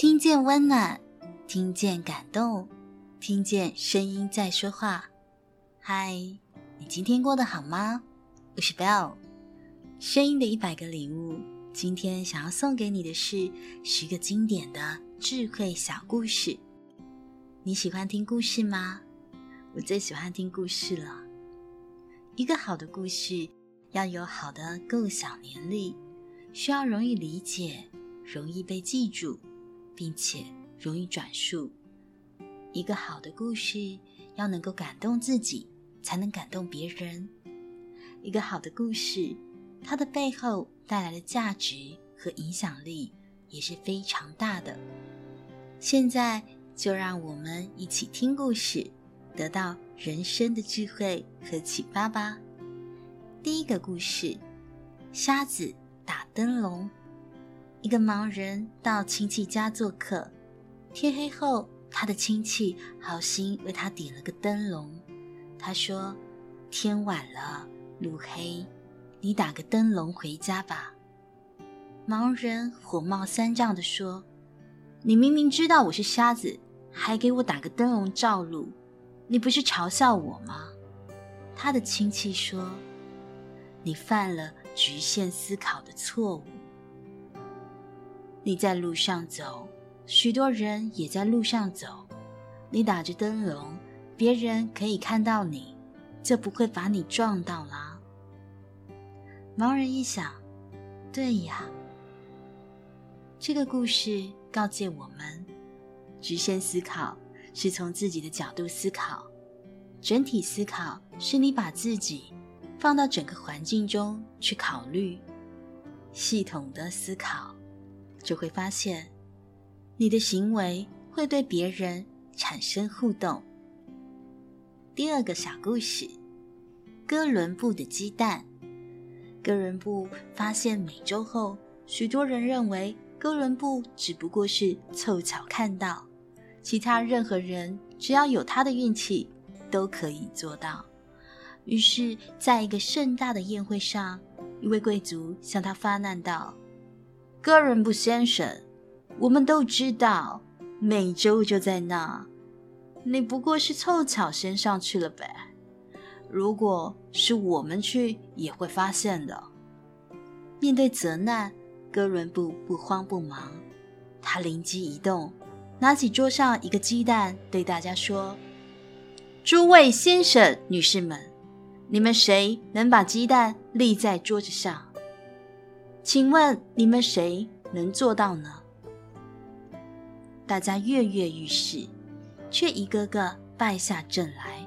听见温暖，听见感动，听见声音在说话。嗨，你今天过得好吗？我是 Bell，声音的一百个礼物。今天想要送给你的是十个经典的智慧小故事。你喜欢听故事吗？我最喜欢听故事了。一个好的故事要有好的构想能力，需要容易理解、容易被记住，并且容易转述。一个好的故事要能够感动自己，才能感动别人。一个好的故事，它的背后带来的价值和影响力也是非常大的。现在就让我们一起听故事，得到人生的智慧和启发吧。第一个故事：瞎子打灯笼。一个盲人到亲戚家做客，天黑后，他的亲戚好心为他点了个灯笼。他说：“天晚了，路黑。”你打个灯笼回家吧。盲人火冒三丈地说：“你明明知道我是瞎子，还给我打个灯笼照路，你不是嘲笑我吗？”他的亲戚说：“你犯了局限思考的错误。你在路上走，许多人也在路上走，你打着灯笼，别人可以看到你，就不会把你撞到啦。”盲人一想，对呀，这个故事告诫我们：局限思考是从自己的角度思考，整体思考是你把自己放到整个环境中去考虑，系统的思考，就会发现你的行为会对别人产生互动。第二个小故事：哥伦布的鸡蛋。哥伦布发现美洲后，许多人认为哥伦布只不过是凑巧看到，其他任何人只要有他的运气都可以做到。于是，在一个盛大的宴会上，一位贵族向他发难道：“哥伦布先生，我们都知道美洲就在那，你不过是凑巧先上去了呗。”如果是我们去，也会发现的。面对责难，哥伦布不慌不忙，他灵机一动，拿起桌上一个鸡蛋，对大家说：“诸位先生、女士们，你们谁能把鸡蛋立在桌子上？请问你们谁能做到呢？”大家跃跃欲试，却一个个败下阵来。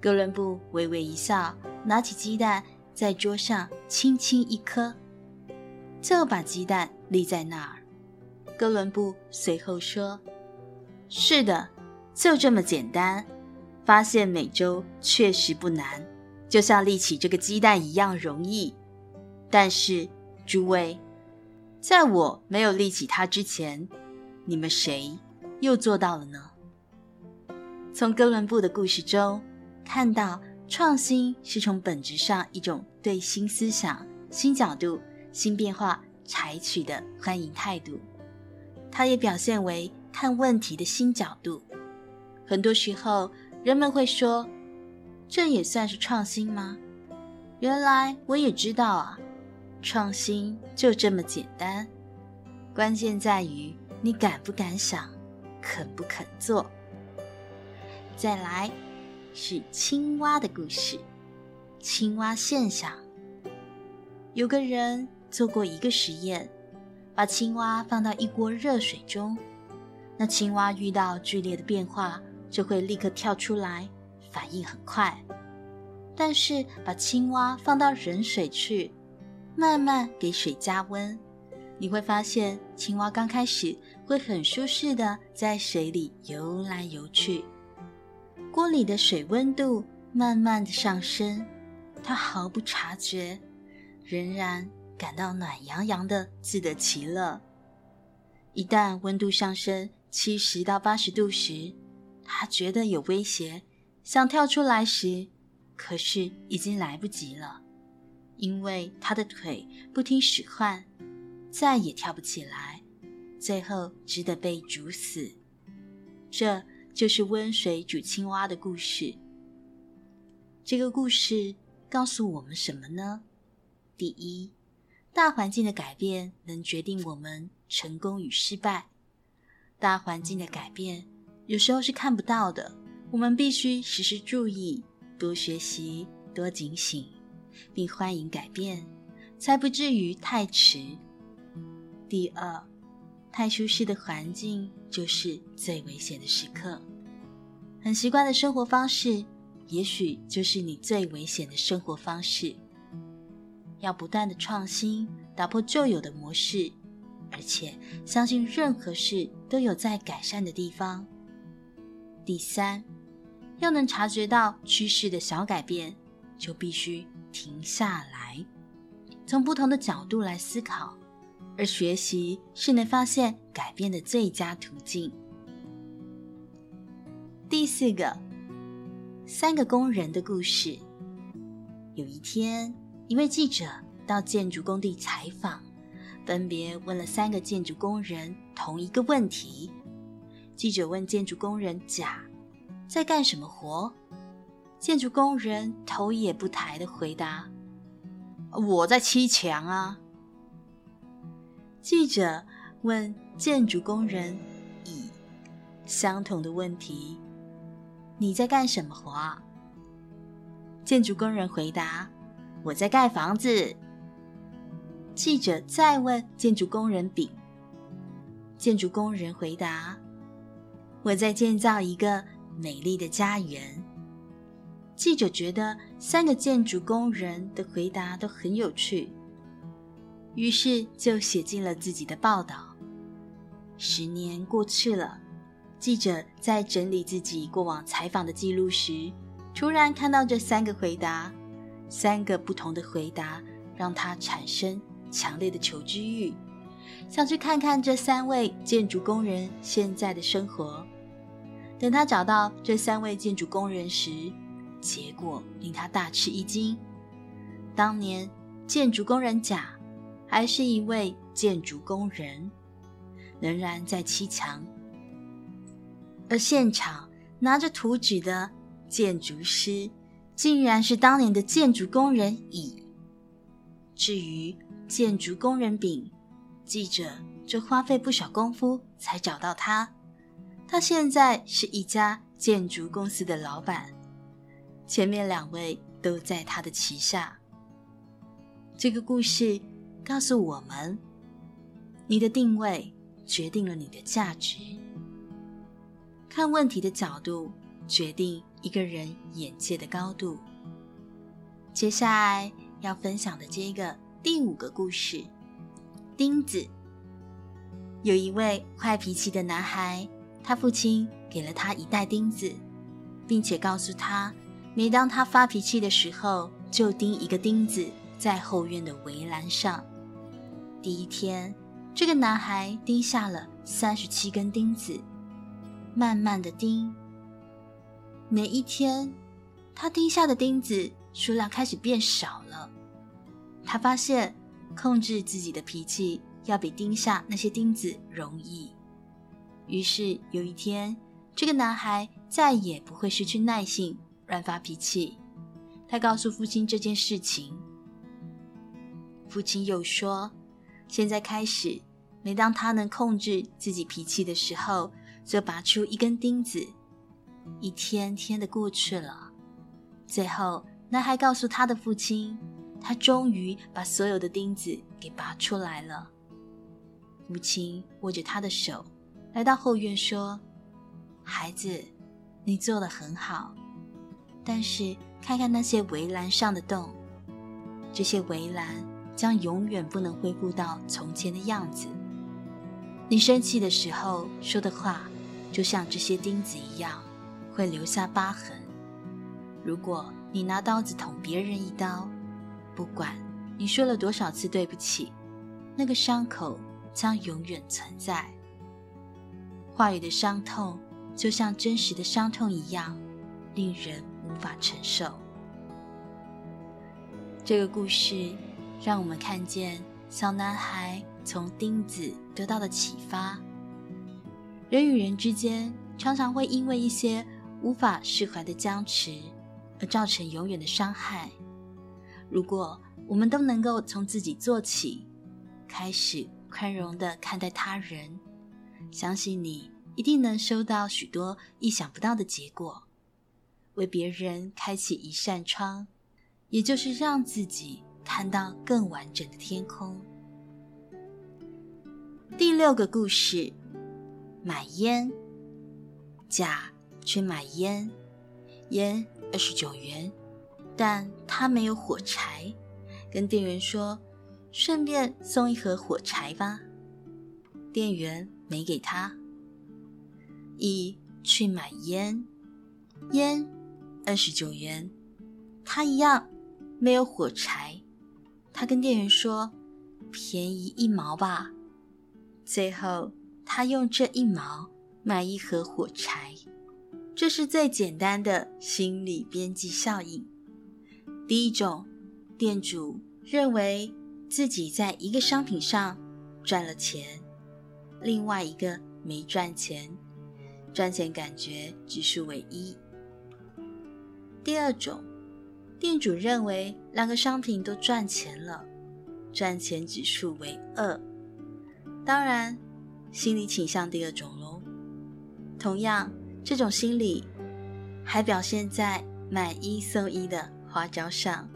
哥伦布微微一笑，拿起鸡蛋，在桌上轻轻一颗，就把鸡蛋立在那儿。哥伦布随后说：“是的，就这么简单。发现美洲确实不难，就像立起这个鸡蛋一样容易。但是，诸位，在我没有立起它之前，你们谁又做到了呢？”从哥伦布的故事中。看到创新是从本质上一种对新思想、新角度、新变化采取的欢迎态度，它也表现为看问题的新角度。很多时候，人们会说：“这也算是创新吗？”原来我也知道啊，创新就这么简单，关键在于你敢不敢想，肯不肯做。再来。是青蛙的故事，青蛙现象。有个人做过一个实验，把青蛙放到一锅热水中，那青蛙遇到剧烈的变化，就会立刻跳出来，反应很快。但是把青蛙放到冷水去，慢慢给水加温，你会发现青蛙刚开始会很舒适的在水里游来游去。锅里的水温度慢慢的上升，它毫不察觉，仍然感到暖洋洋的，自得其乐。一旦温度上升七十到八十度时，他觉得有威胁，想跳出来时，可是已经来不及了，因为他的腿不听使唤，再也跳不起来，最后只得被煮死。这就是温水煮青蛙的故事。这个故事告诉我们什么呢？第一，大环境的改变能决定我们成功与失败。大环境的改变有时候是看不到的，我们必须时时注意，多学习，多警醒，并欢迎改变，才不至于太迟。第二，太舒适的环境就是最危险的时刻。很习惯的生活方式，也许就是你最危险的生活方式。要不断的创新，打破旧有的模式，而且相信任何事都有在改善的地方。第三，要能察觉到趋势的小改变，就必须停下来，从不同的角度来思考，而学习是能发现改变的最佳途径。第四个，三个工人的故事。有一天，一位记者到建筑工地采访，分别问了三个建筑工人同一个问题。记者问建筑工人甲在干什么活，建筑工人头也不抬的回答：“我在砌墙啊。”记者问建筑工人乙相同的问题。你在干什么活？建筑工人回答：“我在盖房子。”记者再问建筑工人丙，建筑工人回答：“我在建造一个美丽的家园。”记者觉得三个建筑工人的回答都很有趣，于是就写进了自己的报道。十年过去了。记者在整理自己过往采访的记录时，突然看到这三个回答，三个不同的回答，让他产生强烈的求知欲，想去看看这三位建筑工人现在的生活。等他找到这三位建筑工人时，结果令他大吃一惊。当年建筑工人甲还是一位建筑工人，仍然在砌墙。而现场拿着图纸的建筑师，竟然是当年的建筑工人乙。至于建筑工人丙，记者就花费不少功夫才找到他。他现在是一家建筑公司的老板，前面两位都在他的旗下。这个故事告诉我们：你的定位决定了你的价值。看问题的角度决定一个人眼界的高度。接下来要分享的这个第五个故事，钉子。有一位坏脾气的男孩，他父亲给了他一袋钉子，并且告诉他，每当他发脾气的时候，就钉一个钉子在后院的围栏上。第一天，这个男孩钉下了三十七根钉子。慢慢的钉，每一天，他钉下的钉子数量开始变少了。他发现控制自己的脾气要比钉下那些钉子容易。于是有一天，这个男孩再也不会失去耐性，乱发脾气。他告诉父亲这件事情。父亲又说：“现在开始，每当他能控制自己脾气的时候。”就拔出一根钉子，一天天的过去了。最后，男孩告诉他的父亲，他终于把所有的钉子给拔出来了。父亲握着他的手，来到后院说：“孩子，你做得很好，但是看看那些围栏上的洞，这些围栏将永远不能恢复到从前的样子。”你生气的时候说的话，就像这些钉子一样，会留下疤痕。如果你拿刀子捅别人一刀，不管你说了多少次对不起，那个伤口将永远存在。话语的伤痛就像真实的伤痛一样，令人无法承受。这个故事让我们看见小男孩从钉子得到的启发。人与人之间常常会因为一些无法释怀的僵持而造成永远的伤害。如果我们都能够从自己做起，开始宽容的看待他人，相信你一定能收到许多意想不到的结果，为别人开启一扇窗，也就是让自己看到更完整的天空。第六个故事，买烟。甲去买烟，烟二十九元，但他没有火柴，跟店员说：“顺便送一盒火柴吧。”店员没给他。乙去买烟，烟二十九元，他一样没有火柴，他跟店员说：“便宜一毛吧。”最后，他用这一毛买一盒火柴，这是最简单的心理边际效应。第一种，店主认为自己在一个商品上赚了钱，另外一个没赚钱，赚钱感觉只是唯一。第二种，店主认为两个商品都赚钱了，赚钱指数为二。当然，心理倾向第二种喽。同样，这种心理还表现在买一送一的花招上。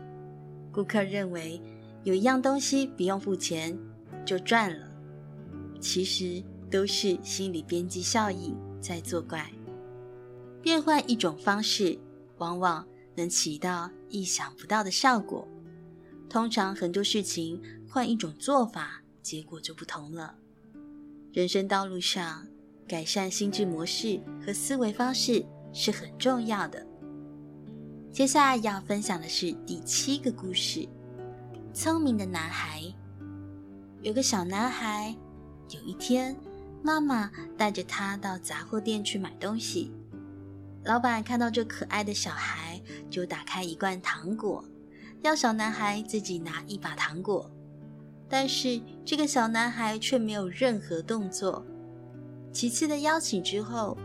顾客认为有一样东西不用付钱就赚了，其实都是心理边际效应在作怪。变换一种方式，往往能起到意想不到的效果。通常很多事情换一种做法，结果就不同了。人生道路上，改善心智模式和思维方式是很重要的。接下来要分享的是第七个故事：聪明的男孩。有个小男孩，有一天，妈妈带着他到杂货店去买东西。老板看到这可爱的小孩，就打开一罐糖果，要小男孩自己拿一把糖果。但是这个小男孩却没有任何动作。几次的邀请之后，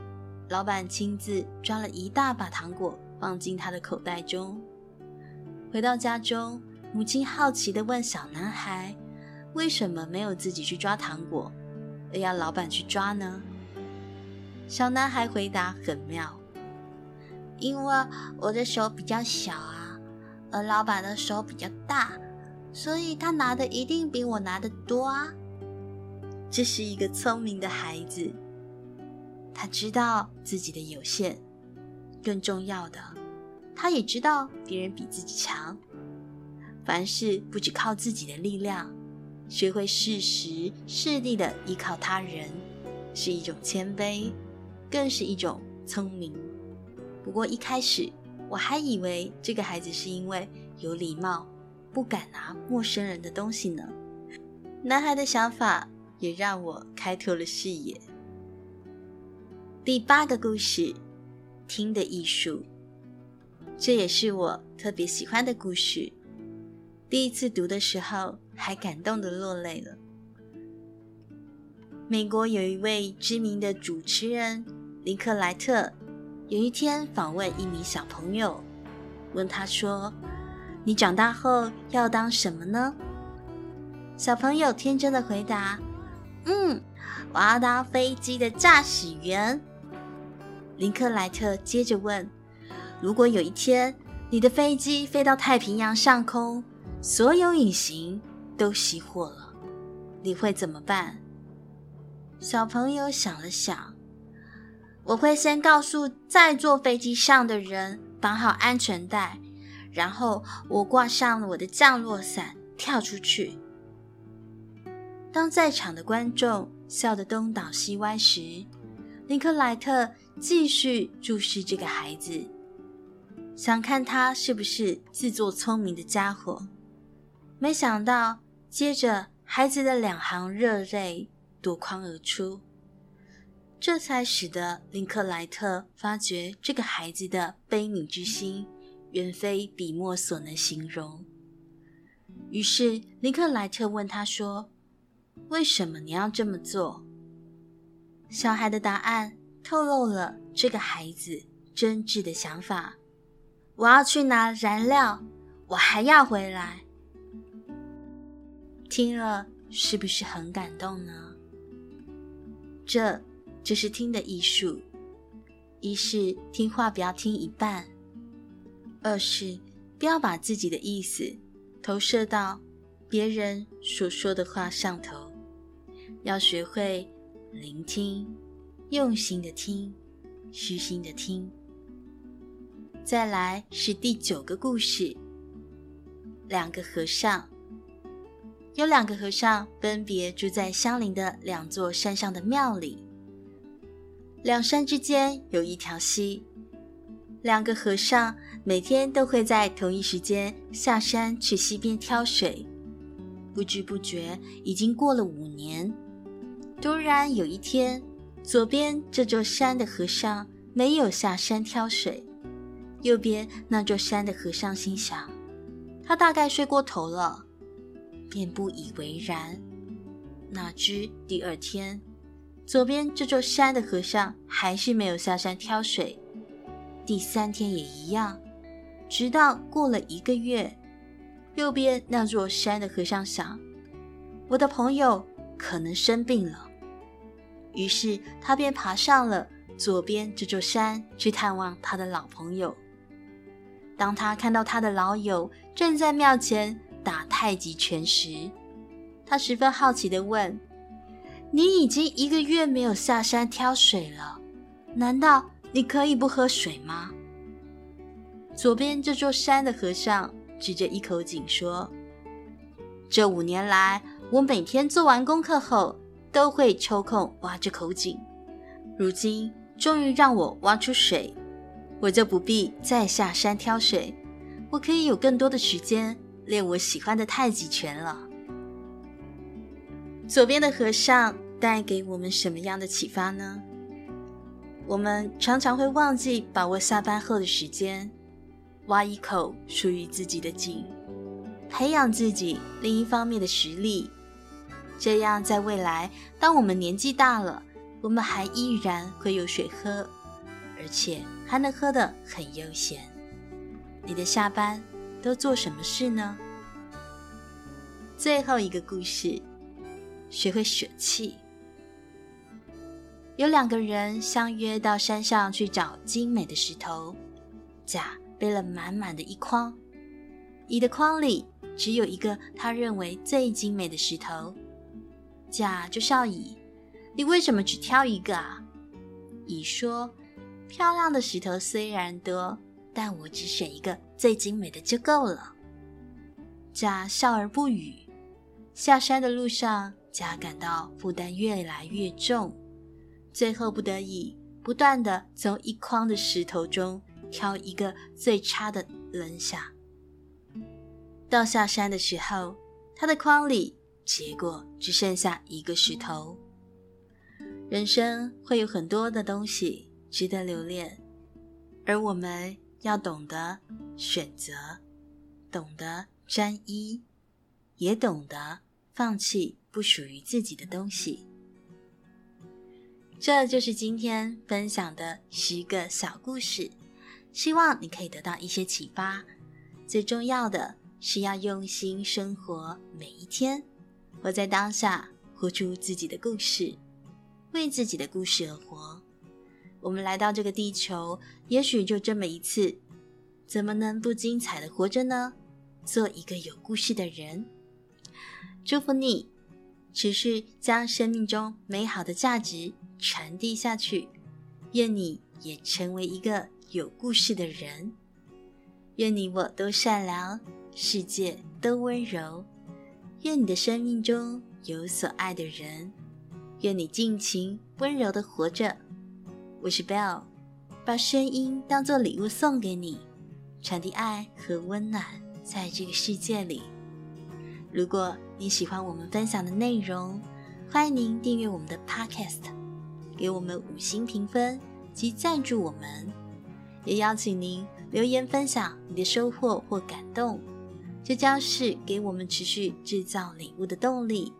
老板亲自抓了一大把糖果放进他的口袋中。回到家中，母亲好奇地问小男孩：“为什么没有自己去抓糖果，而要老板去抓呢？”小男孩回答很妙：“因为我的手比较小啊，而老板的手比较大，所以他拿的一定比我拿的多啊。”这是一个聪明的孩子，他知道自己的有限，更重要的，他也知道别人比自己强。凡事不只靠自己的力量，学会适时适地的依靠他人，是一种谦卑，更是一种聪明。不过一开始我还以为这个孩子是因为有礼貌，不敢拿陌生人的东西呢。男孩的想法。也让我开拓了视野。第八个故事，听的艺术，这也是我特别喜欢的故事。第一次读的时候，还感动的落泪了。美国有一位知名的主持人林克莱特，有一天访问一名小朋友，问他说：“你长大后要当什么呢？”小朋友天真的回答。嗯，我要当飞机的驾驶员。林克莱特接着问：“如果有一天你的飞机飞到太平洋上空，所有引擎都熄火了，你会怎么办？”小朋友想了想：“我会先告诉在坐飞机上的人绑好安全带，然后我挂上了我的降落伞，跳出去。”当在场的观众笑得东倒西歪时，林克莱特继续注视这个孩子，想看他是不是自作聪明的家伙。没想到，接着孩子的两行热泪夺眶而出，这才使得林克莱特发觉这个孩子的悲悯之心远非笔墨所能形容。于是林克莱特问他说：“为什么你要这么做？”小孩的答案透露了这个孩子真挚的想法：“我要去拿燃料，我还要回来。”听了是不是很感动呢？这这是听的艺术：一是听话不要听一半，二是不要把自己的意思投射到别人所说的话上头，要学会。聆听，用心的听，虚心的听。再来是第九个故事。两个和尚，有两个和尚分别住在相邻的两座山上的庙里。两山之间有一条溪，两个和尚每天都会在同一时间下山去溪边挑水。不知不觉已经过了五年。突然有一天，左边这座山的和尚没有下山挑水，右边那座山的和尚心想，他大概睡过头了，便不以为然。哪知第二天，左边这座山的和尚还是没有下山挑水，第三天也一样，直到过了一个月，右边那座山的和尚想，我的朋友可能生病了。于是他便爬上了左边这座山去探望他的老朋友。当他看到他的老友正在庙前打太极拳时，他十分好奇地问：“你已经一个月没有下山挑水了，难道你可以不喝水吗？”左边这座山的和尚指着一口井说：“这五年来，我每天做完功课后。”都会抽空挖这口井，如今终于让我挖出水，我就不必再下山挑水，我可以有更多的时间练我喜欢的太极拳了。左边的和尚带给我们什么样的启发呢？我们常常会忘记把握下班后的时间，挖一口属于自己的井，培养自己另一方面的实力。这样，在未来，当我们年纪大了，我们还依然会有水喝，而且还能喝得很悠闲。你的下班都做什么事呢？最后一个故事，学会舍弃。有两个人相约到山上去找精美的石头，甲背了满满的一筐，乙的筐里只有一个他认为最精美的石头。甲就笑乙：“你为什么只挑一个啊？”乙说：“漂亮的石头虽然多，但我只选一个最精美的就够了。”甲笑而不语。下山的路上，家感到负担越来越重，最后不得已，不断的从一筐的石头中挑一个最差的扔下。到下山的时候，他的筐里。结果只剩下一个石头。人生会有很多的东西值得留恋，而我们要懂得选择，懂得专一，也懂得放弃不属于自己的东西。这就是今天分享的十个小故事，希望你可以得到一些启发。最重要的是要用心生活每一天。活在当下，活出自己的故事，为自己的故事而活。我们来到这个地球，也许就这么一次，怎么能不精彩的活着呢？做一个有故事的人。祝福你，持续将生命中美好的价值传递下去。愿你也成为一个有故事的人。愿你我都善良，世界都温柔。愿你的生命中有所爱的人，愿你尽情温柔的活着。我是 Bell，把声音当作礼物送给你，传递爱和温暖在这个世界里。如果你喜欢我们分享的内容，欢迎您订阅我们的 Podcast，给我们五星评分及赞助我们。也邀请您留言分享你的收获或感动。这将是给我们持续制造礼物的动力。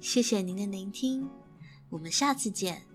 谢谢您的聆听，我们下次见。